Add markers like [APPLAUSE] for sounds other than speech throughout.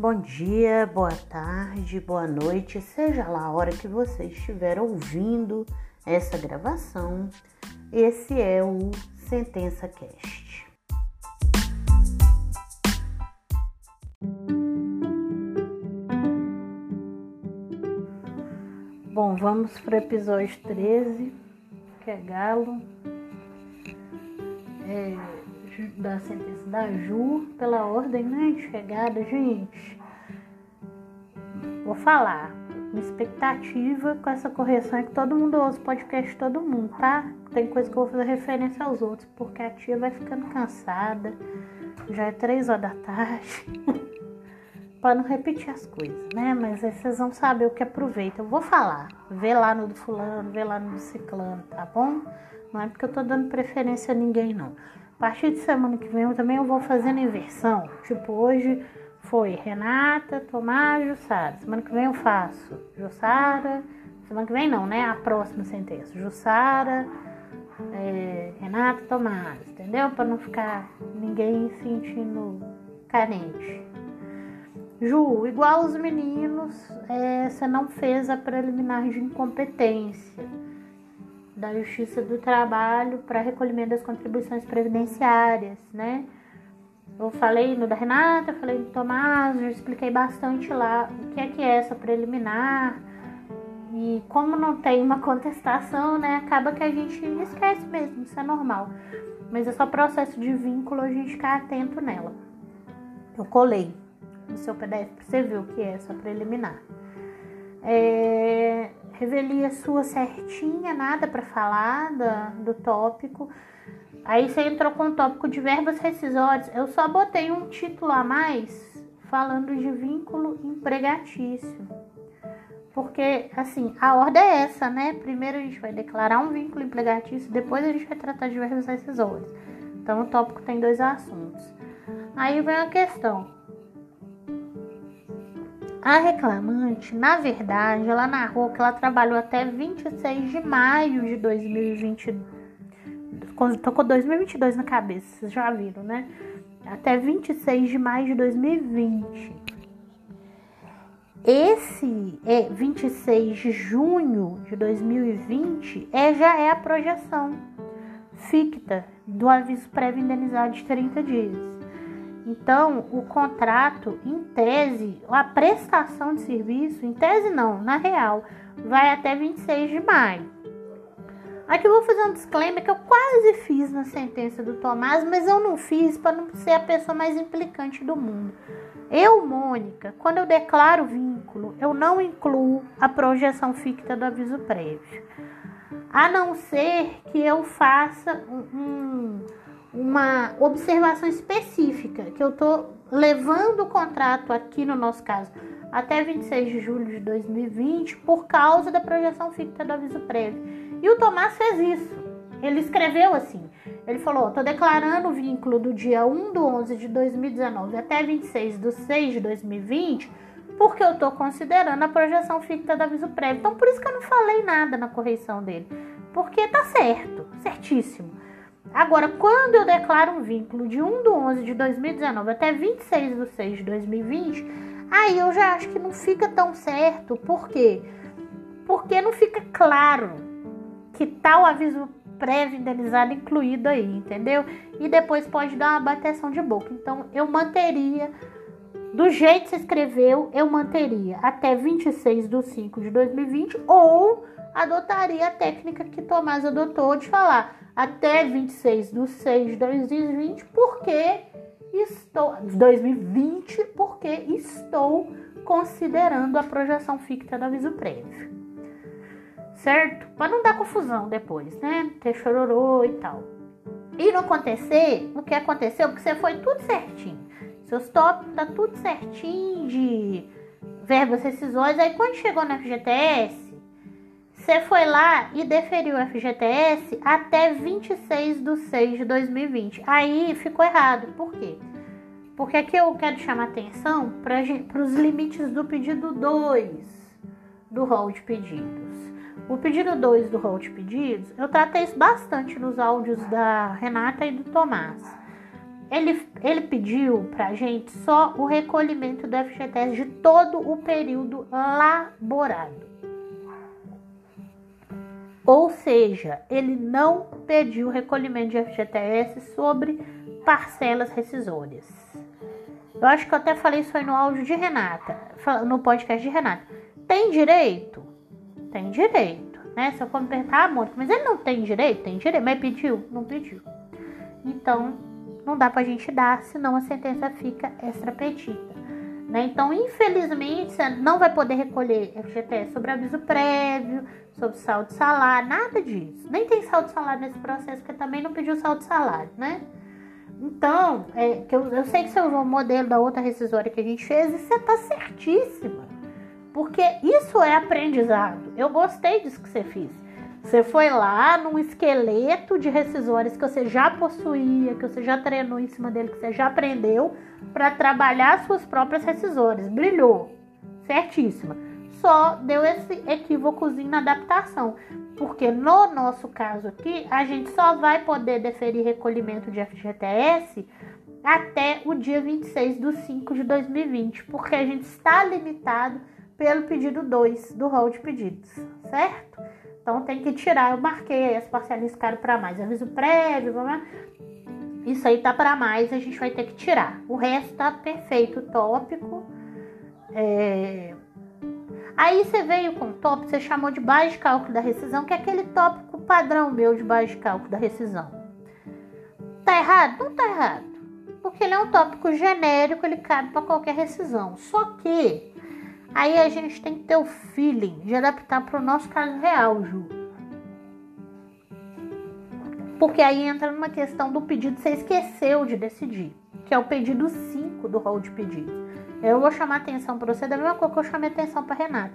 Bom dia, boa tarde, boa noite, seja lá a hora que você estiver ouvindo essa gravação. Esse é o Sentença Cast. Bom, vamos para o episódio 13, que é Galo. É da sentença da Ju pela ordem né, de chegada, gente. Vou falar. Minha expectativa com essa correção é que todo mundo ouça o podcast todo mundo, tá? Tem coisa que eu vou fazer referência aos outros, porque a tia vai ficando cansada. Já é três horas da tarde. [LAUGHS] para não repetir as coisas, né? Mas aí vocês vão saber o que aproveita. Eu vou falar. Vê lá no do fulano, vê lá no do ciclano, tá bom? Não é porque eu tô dando preferência a ninguém, não. A partir de semana que vem eu também eu vou fazendo inversão. Tipo, hoje foi Renata, Tomás, Jussara. Semana que vem eu faço Jussara. Semana que vem não, né? A próxima sentença. Jussara, é, Renata, Tomás. Entendeu? Para não ficar ninguém sentindo carente. Ju, igual os meninos, é, você não fez a preliminar de incompetência da Justiça do Trabalho para recolhimento das contribuições previdenciárias, né? Eu falei no da Renata, falei do Tomás, já expliquei bastante lá o que é que é essa preliminar. E como não tem uma [LAUGHS] contestação, né, acaba que a gente esquece mesmo, isso é normal. Mas é só processo de vínculo a gente ficar atento nela. Eu colei no seu PDF para você ver o que é essa preliminar. É, revelia sua certinha, nada para falar do tópico. Aí você entrou com o tópico de verbos rescisórios. Eu só botei um título a mais falando de vínculo empregatício. Porque, assim, a ordem é essa, né? Primeiro a gente vai declarar um vínculo empregatício, depois a gente vai tratar de verbos rescisórios. Então o tópico tem dois assuntos. Aí vem a questão: a reclamante, na verdade, ela narrou que ela trabalhou até 26 de maio de 2020. Tô com 2022 na cabeça, vocês já viram, né? Até 26 de maio de 2020. Esse é 26 de junho de 2020 é já é a projeção ficta do aviso prévio indenizado de 30 dias. Então, o contrato, em tese, a prestação de serviço, em tese não, na real, vai até 26 de maio. Aqui eu vou fazer um disclaimer que eu quase fiz na sentença do Tomás, mas eu não fiz para não ser a pessoa mais implicante do mundo. Eu, Mônica, quando eu declaro vínculo, eu não incluo a projeção ficta do aviso prévio. A não ser que eu faça um, uma observação específica que eu estou levando o contrato aqui no nosso caso até 26 de julho de 2020 por causa da projeção ficta do aviso prévio. E o Tomás fez isso. Ele escreveu assim: ele falou, estou declarando o vínculo do dia 1 do 11 de 2019 até 26 do 6 de 2020 porque eu estou considerando a projeção ficta do aviso prévio. Então, por isso que eu não falei nada na correção dele. Porque tá certo, certíssimo. Agora, quando eu declaro um vínculo de 1 de 11 de 2019 até 26 de 6 de 2020, aí eu já acho que não fica tão certo. Por quê? Porque não fica claro que tal aviso prévio indenizado incluído aí, entendeu? E depois pode dar uma bateção de boca. Então, eu manteria, do jeito que você escreveu, eu manteria até 26 de 5 de 2020 ou adotaria a técnica que Tomás adotou de falar até 26 de 6 de 2020, porque estou 2020, porque estou considerando a projeção ficta do aviso prévio. Certo? Para não dar confusão depois, né? Ter chororô e tal. E não acontecer o que aconteceu, porque você foi tudo certinho. Seus tópicos tá tudo certinho de verbos rescisórios. Aí quando chegou na FGTS, você foi lá e deferiu o FGTS até 26 de 6 de 2020. Aí ficou errado. Por quê? Porque aqui eu quero chamar atenção para os limites do pedido 2 do rol de pedidos. O pedido 2 do rol de pedidos, eu tratei isso bastante nos áudios da Renata e do Tomás. ele, ele pediu pra gente só o recolhimento do FGTS de todo o período laborado. Ou seja, ele não pediu recolhimento de FGTS sobre parcelas rescisórias. Eu acho que eu até falei isso aí no áudio de Renata, no podcast de Renata. Tem direito? Tem direito, né? Se eu for me perguntar, ah, Mônica, mas ele não tem direito? Tem direito, mas pediu? Não pediu. Então, não dá pra gente dar, senão a sentença fica extrapetida. Né? Então, infelizmente, você não vai poder recolher FGTS sobre aviso prévio, sobre saldo de salário, nada disso. Nem tem saldo de salário nesse processo, porque também não pediu saldo de salário, né? Então, é, eu, eu sei que você usou o modelo da outra rescisória que a gente fez e você tá certíssima. Porque isso é aprendizado. Eu gostei disso que você fez. Você foi lá num esqueleto de rescisórias que você já possuía, que você já treinou em cima dele, que você já aprendeu, para trabalhar suas próprias rescisórias. Brilhou. Certíssima. Só deu esse equívocozinho na adaptação. Porque no nosso caso aqui, a gente só vai poder deferir recolhimento de FGTS até o dia 26 de 5 de 2020, porque a gente está limitado pelo pedido 2 do rol de pedidos, certo? Então tem que tirar, eu marquei as parcelas ficaram para mais, aviso prévio, isso aí tá para mais, a gente vai ter que tirar. O resto tá perfeito, tópico. É, Aí você veio com o tópico, você chamou de base de cálculo da rescisão, que é aquele tópico padrão meu de base de cálculo da rescisão. Tá errado? Não tá errado. Porque ele é um tópico genérico, ele cabe para qualquer rescisão. Só que aí a gente tem que ter o feeling de adaptar para o nosso caso real, Ju. Porque aí entra numa questão do pedido que você esqueceu de decidir, que é o pedido 5 do rol de pedidos. Eu vou chamar atenção para você da mesma coisa que eu chamei atenção para Renata.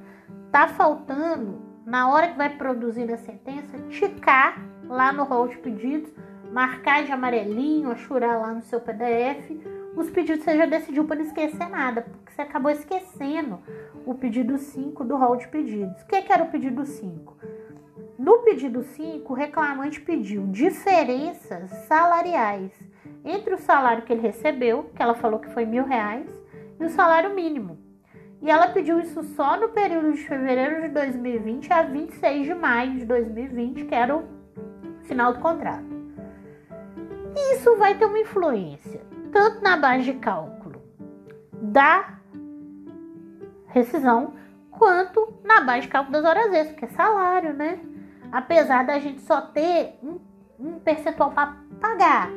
Tá faltando, na hora que vai produzir a sentença, ticar lá no rol de pedidos, marcar de amarelinho, achurar lá no seu PDF os pedidos você já decidiu para não esquecer nada, porque você acabou esquecendo o pedido 5 do rol de pedidos. O que, que era o pedido 5? No pedido 5, o reclamante pediu diferenças salariais entre o salário que ele recebeu, que ela falou que foi mil reais, e o salário mínimo. E ela pediu isso só no período de fevereiro de 2020 a 26 de maio de 2020, que era o final do contrato. E isso vai ter uma influência tanto na base de cálculo da rescisão, quanto na base de cálculo das horas extras, que é salário, né? Apesar da gente só ter um, um percentual para pagar.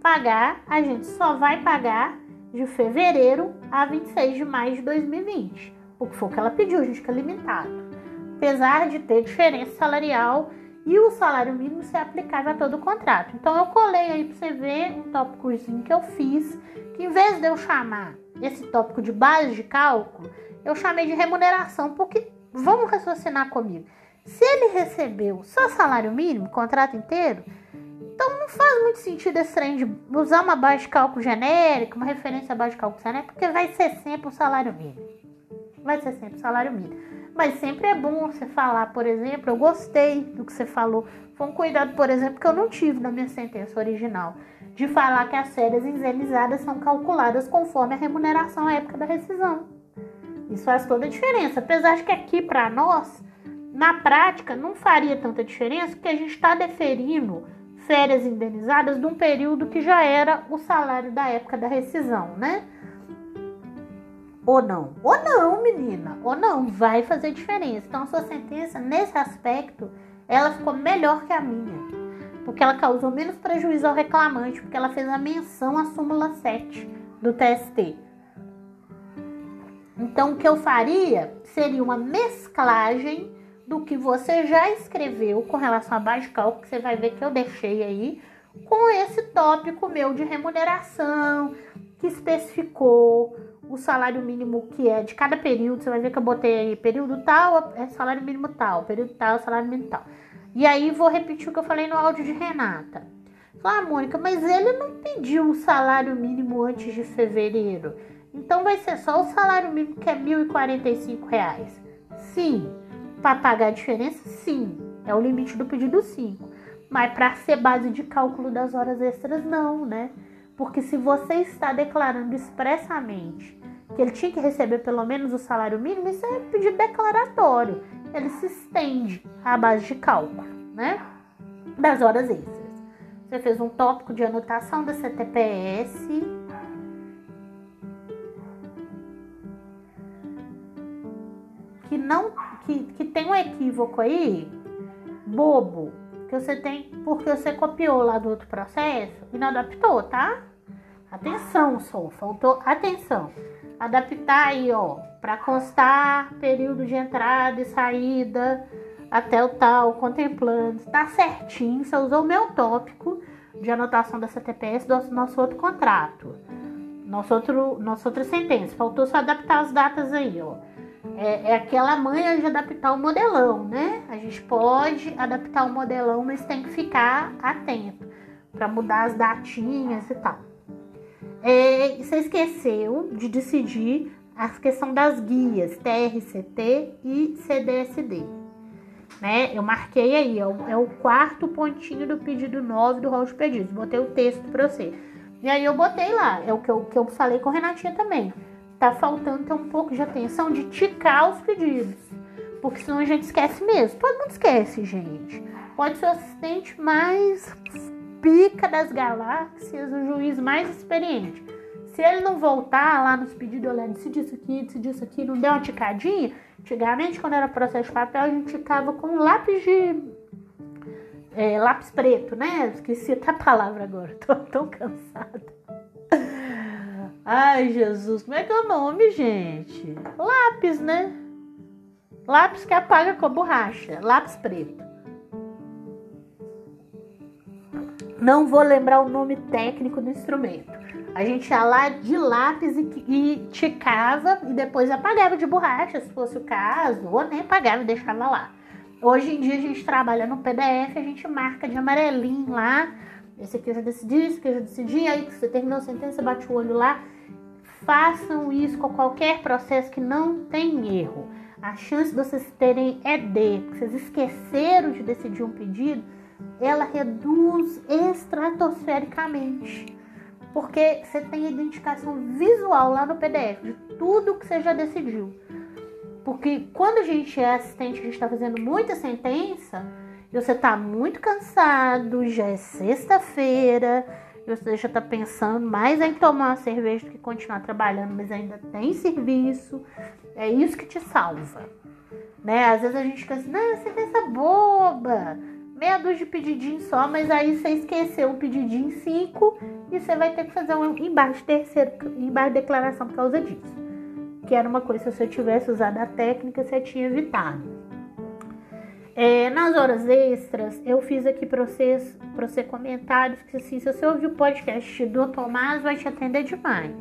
Pagar, a gente só vai pagar de fevereiro a 26 de maio de 2020. O que foi o que ela pediu, gente fica limitado. Apesar de ter diferença salarial e o salário mínimo ser aplicável a todo o contrato. Então eu colei aí para você ver um tópicozinho que eu fiz, que em vez de eu chamar esse tópico de base de cálculo, eu chamei de remuneração, porque vamos raciocinar comigo. Se ele recebeu só salário mínimo, contrato inteiro, então não faz muito sentido esse trem de usar uma base de cálculo genérica, uma referência à base de cálculo genérica, porque vai ser sempre o salário mínimo. Vai ser sempre o salário mínimo. Mas sempre é bom você falar, por exemplo, eu gostei do que você falou. Foi um cuidado, por exemplo, que eu não tive na minha sentença original, de falar que as férias indenizadas são calculadas conforme a remuneração à época da rescisão. Isso faz toda a diferença. Apesar de que aqui para nós, na prática, não faria tanta diferença, porque a gente está deferindo férias indenizadas de um período que já era o salário da época da rescisão, né? Ou não? Ou não, menina. Ou não, vai fazer diferença. Então a sua sentença nesse aspecto, ela ficou melhor que a minha. Porque ela causou menos prejuízo ao reclamante, porque ela fez a menção à súmula 7 do TST. Então o que eu faria seria uma mesclagem do que você já escreveu com relação a base de cálculo, que você vai ver que eu deixei aí, com esse tópico meu de remuneração, que especificou o salário mínimo que é de cada período. Você vai ver que eu botei aí período tal, é salário mínimo tal, período tal, salário mínimo tal. E aí vou repetir o que eu falei no áudio de Renata. Ah, Mônica, mas ele não pediu o salário mínimo antes de fevereiro. Então vai ser só o salário mínimo que é R$ 1.045. Sim, para pagar a diferença, sim, é o limite do pedido 5. Mas para ser base de cálculo das horas extras, não, né? Porque se você está declarando expressamente que ele tinha que receber pelo menos o salário mínimo, isso é pedido declaratório. Ele se estende à base de cálculo, né? Das horas extras. Você fez um tópico de anotação da CTPS. Que não que, que tem um equívoco aí bobo que você tem porque você copiou lá do outro processo e não adaptou, tá? Atenção, só faltou atenção. Adaptar aí, ó, para constar período de entrada e saída até o tal, contemplando. Tá certinho, você usou o meu tópico de anotação da CTPS do nosso outro contrato. Nosso outro, nossa outra sentença. Faltou só adaptar as datas aí, ó é, é aquela manha de adaptar o modelão, né? A gente pode adaptar o modelão, mas tem que ficar atento para mudar as datinhas e tal. É, você esqueceu de decidir a questão das guias TRCT e CDSD. Né? Eu marquei aí, é o, é quarto pontinho do pedido 9 do rol de pedidos. Botei o texto para você. E aí eu botei lá, é o que eu, que eu falei com a Renatinha também tá faltando ter um pouco de atenção de ticar os pedidos. Porque senão a gente esquece mesmo. Todo mundo esquece, gente. Pode ser o assistente mais pica das galáxias, o juiz mais experiente. Se ele não voltar lá nos pedidos, olhando, decidi isso aqui, decidi isso aqui, não deu uma ticadinha. Antigamente, quando era processo de papel, a gente ticava com lápis de. É, lápis preto, né? Esqueci até a palavra agora, [LAUGHS] tô tão cansada. Ai, Jesus, como é que é o nome, gente? Lápis, né? Lápis que apaga com a borracha. Lápis preto. Não vou lembrar o nome técnico do instrumento. A gente ia lá de lápis e, e ticava e depois apagava de borracha, se fosse o caso, ou nem apagava e deixava lá. Hoje em dia a gente trabalha no PDF, a gente marca de amarelinho lá. Esse aqui eu já decidi, esse aqui eu já decidi. Aí você terminou a sentença, bate o olho lá façam isso com qualquer processo que não tem erro. A chance de vocês terem ED, porque vocês esqueceram de decidir um pedido, ela reduz estratosfericamente. Porque você tem a identificação visual lá no PDF de tudo que você já decidiu. Porque quando a gente é assistente, a gente está fazendo muita sentença, e você está muito cansado, já é sexta-feira, você já está pensando mais em tomar uma cerveja do que continuar trabalhando, mas ainda tem serviço. É isso que te salva. Né? Às vezes a gente fica assim, não, você pensa boba, meia dúzia de pedidinho só, mas aí você esqueceu o pedidinho cinco e você vai ter que fazer um embaixo terceiro, embaixo de declaração por causa disso. Que era uma coisa, se você tivesse usado a técnica, você tinha evitado. É, nas horas extras, eu fiz aqui para vocês, pra você comentários que assim, se você ouvir o podcast do Tomás, vai te atender demais.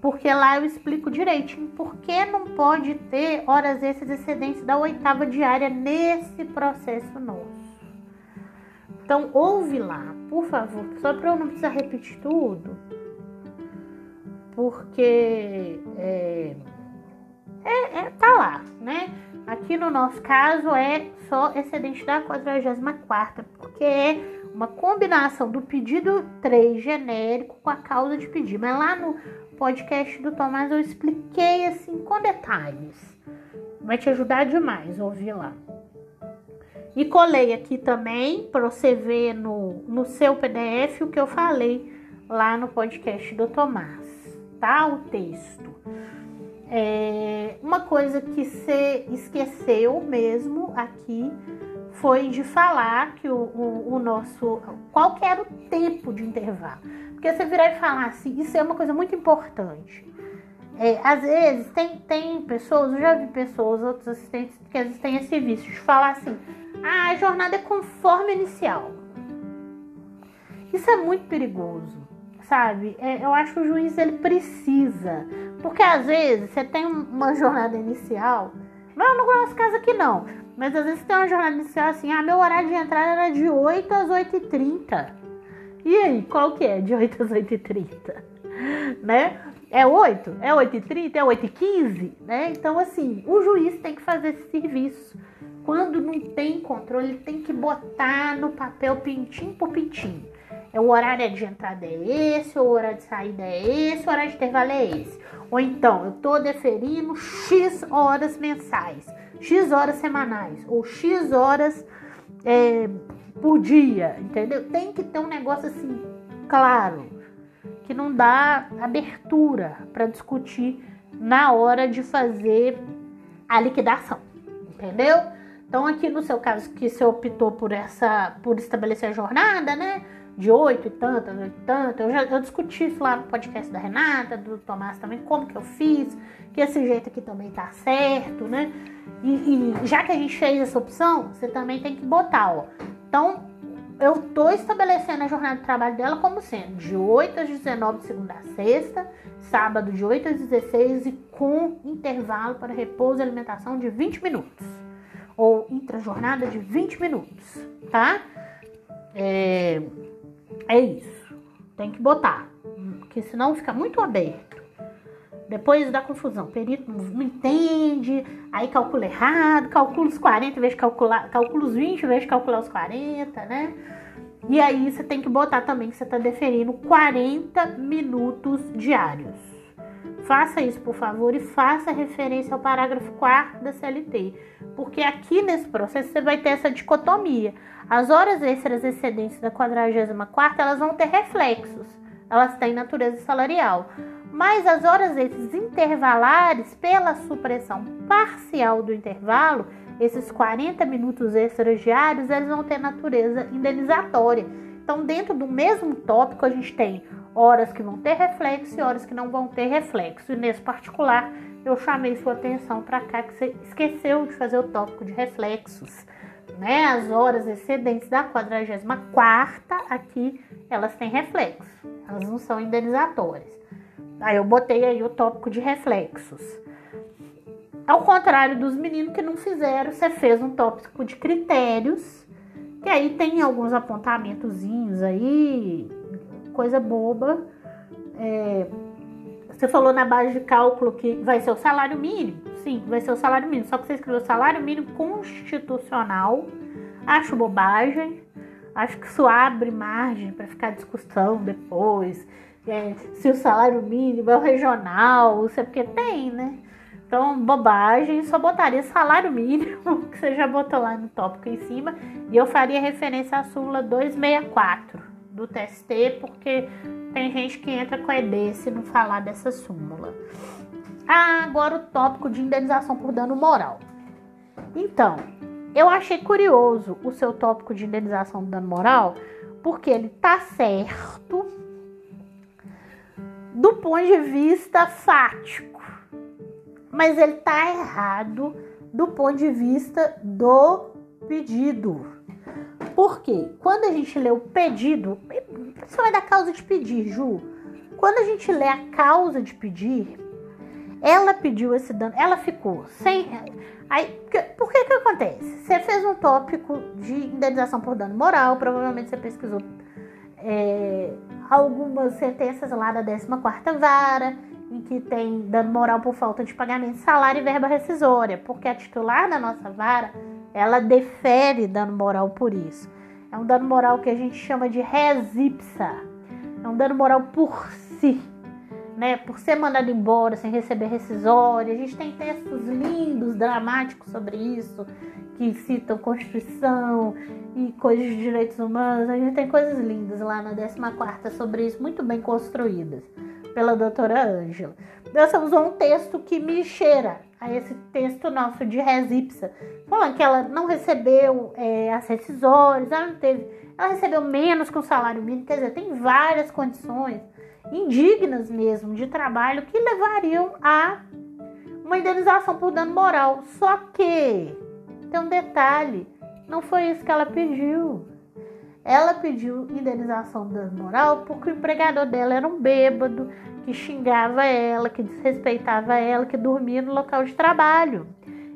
Porque lá eu explico direitinho por que não pode ter horas extras excedentes da oitava diária nesse processo nosso. Então, ouve lá, por favor, só para eu não precisar repetir tudo. Porque é, é, é, tá lá, né? Aqui no nosso caso é só excedente da 44, porque é uma combinação do pedido 3 genérico com a causa de pedir. Mas lá no podcast do Tomás eu expliquei assim com detalhes. Vai te ajudar demais ouvir lá. E colei aqui também para você ver no, no seu PDF o que eu falei lá no podcast do Tomás, tá? O texto. É, uma coisa que você esqueceu mesmo aqui foi de falar que o, o, o, nosso. Qual que era o tempo de intervalo? Porque você virar e falar assim, isso é uma coisa muito importante. É, às vezes tem, tem pessoas, eu já vi pessoas, outros assistentes, que às vezes têm esse vício de falar assim, ah, a jornada é conforme inicial. Isso é muito perigoso sabe? É, eu acho que o juiz ele precisa. Porque às vezes você tem uma jornada inicial. Não, no nosso caso aqui não. Mas às vezes você tem uma jornada inicial assim, ah, meu horário de entrada era de 8 às 8h30. E aí, qual que é de 8 às 8h30? [LAUGHS] né? É 8? É 8h30? É 8h15? Né? Então, assim, o juiz tem que fazer esse serviço Quando não tem controle, tem que botar no papel pintinho por pintinho. É o horário de entrada é esse, o horário de saída é esse, o horário de intervalo é esse. Ou então, eu tô deferindo X horas mensais, X horas semanais, ou X horas é, por dia, entendeu? Tem que ter um negócio assim, claro, que não dá abertura para discutir na hora de fazer a liquidação, entendeu? Então aqui no seu caso que você optou por essa, por estabelecer a jornada, né? De oito e tantas, oito e tantas, eu já eu discuti isso lá no podcast da Renata, do Tomás também, como que eu fiz, que esse jeito aqui também tá certo, né? E, e já que a gente fez essa opção, você também tem que botar, ó. Então, eu tô estabelecendo a jornada de trabalho dela como sendo de 8 às 19 de segunda a sexta, sábado de 8 às 16 e com intervalo para repouso e alimentação de 20 minutos. Ou intra-jornada de 20 minutos, tá? É, é isso. Tem que botar, porque senão fica muito aberto. Depois da confusão, o perito não entende, aí calcula errado, calcula os 40 em vez de calcular, calcula os 20 em vez de calcular os 40, né? E aí você tem que botar também que você está deferindo 40 minutos diários. Faça isso, por favor, e faça referência ao parágrafo 4 da CLT, porque aqui nesse processo você vai ter essa dicotomia. As horas extras excedentes da 44 elas vão ter reflexos, elas têm natureza salarial mas as horas extras intervalares, pela supressão parcial do intervalo, esses 40 minutos extras diários, eles vão ter natureza indenizatória. Então, dentro do mesmo tópico, a gente tem horas que vão ter reflexo e horas que não vão ter reflexo. E nesse particular, eu chamei sua atenção para cá que você esqueceu de fazer o tópico de reflexos. Né? As horas excedentes da 44 aqui, elas têm reflexo. Elas não são indenizatórias. Aí eu botei aí o tópico de reflexos. Ao contrário dos meninos que não fizeram, você fez um tópico de critérios, que aí tem alguns apontamentozinhos aí, coisa boba. É, você falou na base de cálculo que vai ser o salário mínimo. Sim, vai ser o salário mínimo. Só que você escreveu salário mínimo constitucional. Acho bobagem. Acho que isso abre margem para ficar discussão depois é, se o salário mínimo é o regional, isso é porque tem, né? Então, bobagem, só botaria salário mínimo, [LAUGHS] que você já botou lá no tópico em cima, e eu faria referência à súmula 264 do TST, porque tem gente que entra com ED se não falar dessa súmula. Ah, agora o tópico de indenização por dano moral. Então, eu achei curioso o seu tópico de indenização por dano moral, porque ele tá certo, do ponto de vista fático, mas ele está errado do ponto de vista do pedido. Porque quando a gente lê o pedido, principalmente da causa de pedir, Ju, quando a gente lê a causa de pedir, ela pediu esse dano, ela ficou sem. Aí, por que que acontece? Você fez um tópico de indenização por dano moral, provavelmente você pesquisou é, algumas sentenças lá da 14ª vara, em que tem dano moral por falta de pagamento salário e verba rescisória, porque a titular da nossa vara, ela defere dano moral por isso. É um dano moral que a gente chama de res ipsa. É um dano moral por si, né? Por ser mandado embora sem receber rescisória. A gente tem textos lindos, dramáticos sobre isso, que citam Constituição e coisas de direitos humanos. A gente tem coisas lindas lá na 14 sobre isso, muito bem construídas pela doutora Ângela. Você usou um texto que me cheira a esse texto nosso de Resipsa, falando que ela não recebeu é, as rescisórias, ela não teve, ela recebeu menos que o salário mínimo, quer dizer, tem várias condições indignas mesmo de trabalho que levariam a uma indenização por dano moral. Só que tem um detalhe: não foi isso que ela pediu. Ela pediu indenização dano moral porque o empregador dela era um bêbado que xingava ela, que desrespeitava ela, que dormia no local de trabalho.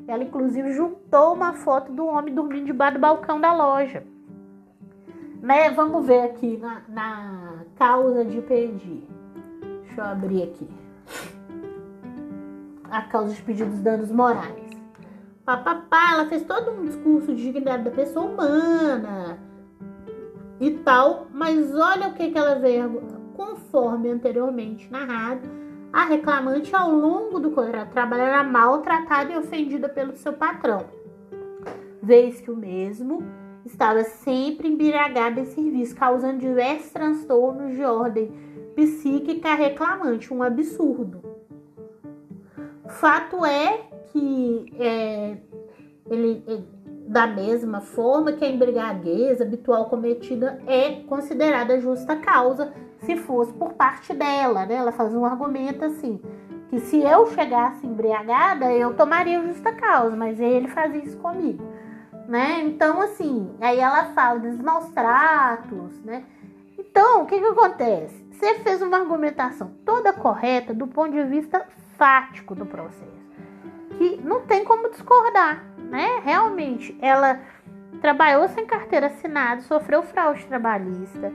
Ela, inclusive, juntou uma foto do homem dormindo debaixo do balcão da loja. Né? Vamos ver aqui na, na causa de pedir. Deixa eu abrir aqui. A causa de pedir dos danos morais. papapá, ela fez todo um discurso de dignidade da pessoa humana e tal, mas olha o que, que ela veio, conforme anteriormente narrado, a reclamante ao longo do contrato era maltratada e ofendida pelo seu patrão, vez que o mesmo estava sempre embriagado em serviço, causando diversos transtornos de ordem psíquica reclamante, um absurdo. Fato é que é, ele, ele, da mesma forma que a embriaguez habitual cometida é considerada justa causa se fosse por parte dela, né? Ela faz um argumento assim, que se eu chegasse embriagada, eu tomaria justa causa, mas ele fazia isso comigo, né? Então, assim, aí ela fala dos maus tratos, né? Então, o que que acontece? Você fez uma argumentação toda correta do ponto de vista fático do processo, que não tem como discordar, né? Realmente, ela trabalhou sem carteira assinada, sofreu fraude trabalhista,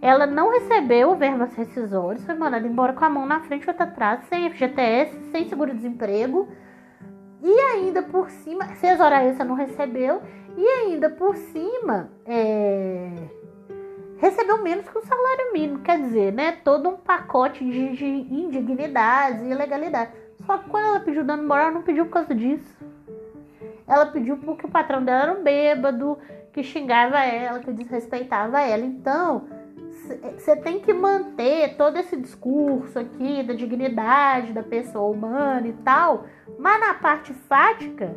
ela não recebeu verbas rescisórias, foi mandada embora com a mão na frente e outra atrás, sem FGTS, sem seguro-desemprego, e ainda por cima, seis horas extra não recebeu, e ainda por cima, é recebeu menos que o salário mínimo, quer dizer, né? Todo um pacote de, de indignidades e ilegalidades. Só que quando ela pediu dano moral, não pediu por causa disso. Ela pediu porque o patrão dela era um bêbado, que xingava ela, que desrespeitava ela. Então, você tem que manter todo esse discurso aqui da dignidade da pessoa humana e tal, mas na parte fática,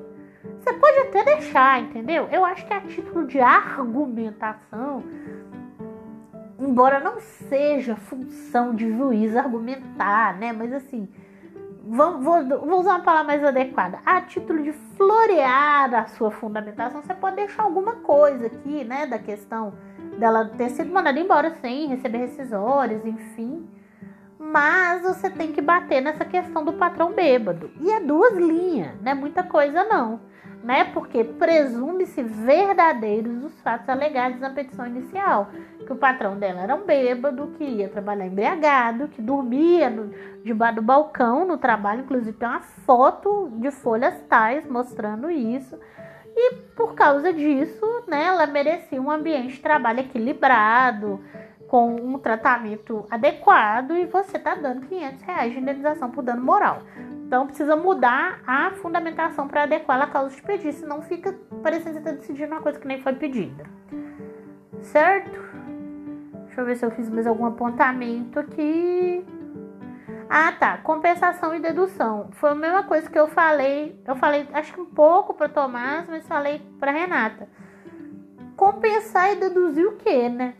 você pode até deixar, entendeu? Eu acho que a título de argumentação, embora não seja função de juiz argumentar, né? Mas assim, vou, vou, vou, usar uma palavra mais adequada. A título de florear a sua fundamentação, você pode deixar alguma coisa aqui, né? Da questão dela ter sido mandada embora sem receber rescisórios, enfim. Mas você tem que bater nessa questão do patrão bêbado. E é duas linhas, não é muita coisa não né? Porque presume-se verdadeiros os fatos alegados na petição inicial, que o patrão dela era um bêbado, que ia trabalhar embriagado, que dormia debaixo do balcão no trabalho, inclusive tem uma foto de folhas tais mostrando isso. E por causa disso, né, ela merecia um ambiente de trabalho equilibrado, com um tratamento adequado e você está dando 500 reais de indenização por dano moral. Então precisa mudar a fundamentação para adequar a causa de pedir, senão fica parecendo que você está decidindo uma coisa que nem foi pedida. Certo? Deixa eu ver se eu fiz mais algum apontamento aqui. Ah, tá. Compensação e dedução. Foi a mesma coisa que eu falei. Eu falei, acho que um pouco para Tomás, mas falei para Renata. Compensar e deduzir o quê, né?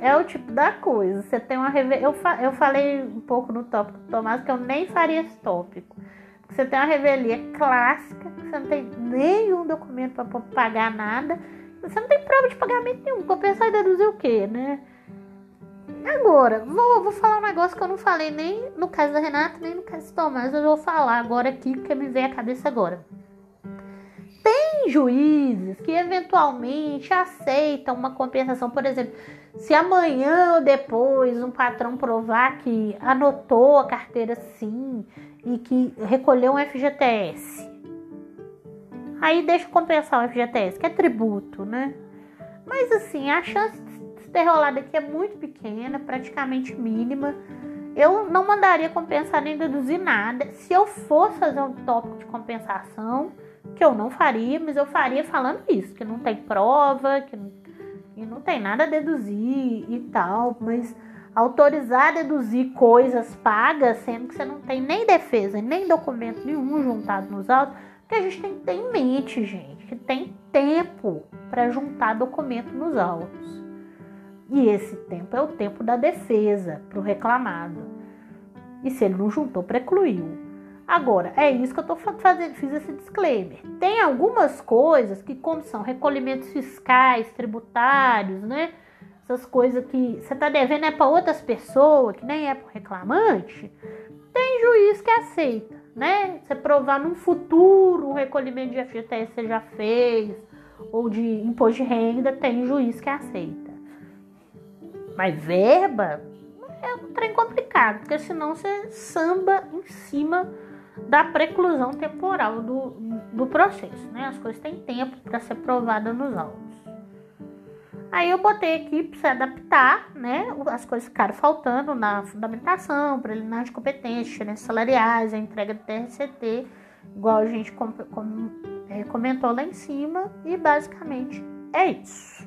É o tipo da coisa. Você tem uma reve... eu, fa... eu falei um pouco no tópico do Tomás que eu nem faria esse tópico. Você tem uma revelia clássica, você não tem nenhum documento para pagar nada, você não tem prova de pagamento nenhum. Compensar e deduzir o quê, né? Agora, vou, vou falar um negócio que eu não falei nem no caso da Renata, nem no caso do Tomás. Eu vou falar agora aqui, porque me veio a cabeça agora. Tem juízes que eventualmente aceitam uma compensação, por exemplo, se amanhã ou depois um patrão provar que anotou a carteira sim e que recolheu um FGTS, aí deixa compensar o FGTS, que é tributo, né? Mas assim, a chance de ter rolado aqui é muito pequena, praticamente mínima. Eu não mandaria compensar nem deduzir nada. Se eu fosse fazer um tópico de compensação, que eu não faria, mas eu faria falando isso, que não tem prova, que não, que não tem nada a deduzir e tal, mas autorizar a deduzir coisas pagas, sendo que você não tem nem defesa, nem documento nenhum juntado nos autos, porque a gente tem que ter em mente, gente, que tem tempo para juntar documento nos autos. E esse tempo é o tempo da defesa para o reclamado. E se ele não juntou, precluiu. Agora, é isso que eu estou fazendo, fiz esse disclaimer. Tem algumas coisas que, como são recolhimentos fiscais, tributários, né? Essas coisas que você está devendo é para outras pessoas, que nem é para o reclamante, tem juiz que aceita, né? Você provar num futuro um recolhimento de FGTS você já fez, ou de imposto de renda, tem juiz que aceita. Mas verba é um trem complicado, porque senão você samba em cima da preclusão temporal do, do processo, né? As coisas têm tempo para ser provadas nos autos. Aí eu botei aqui para se adaptar, né? As coisas ficaram faltando na fundamentação, preliminar de competência, diferenças salariais, a entrega do TRCT, igual a gente com, com, é, comentou lá em cima, e basicamente é isso.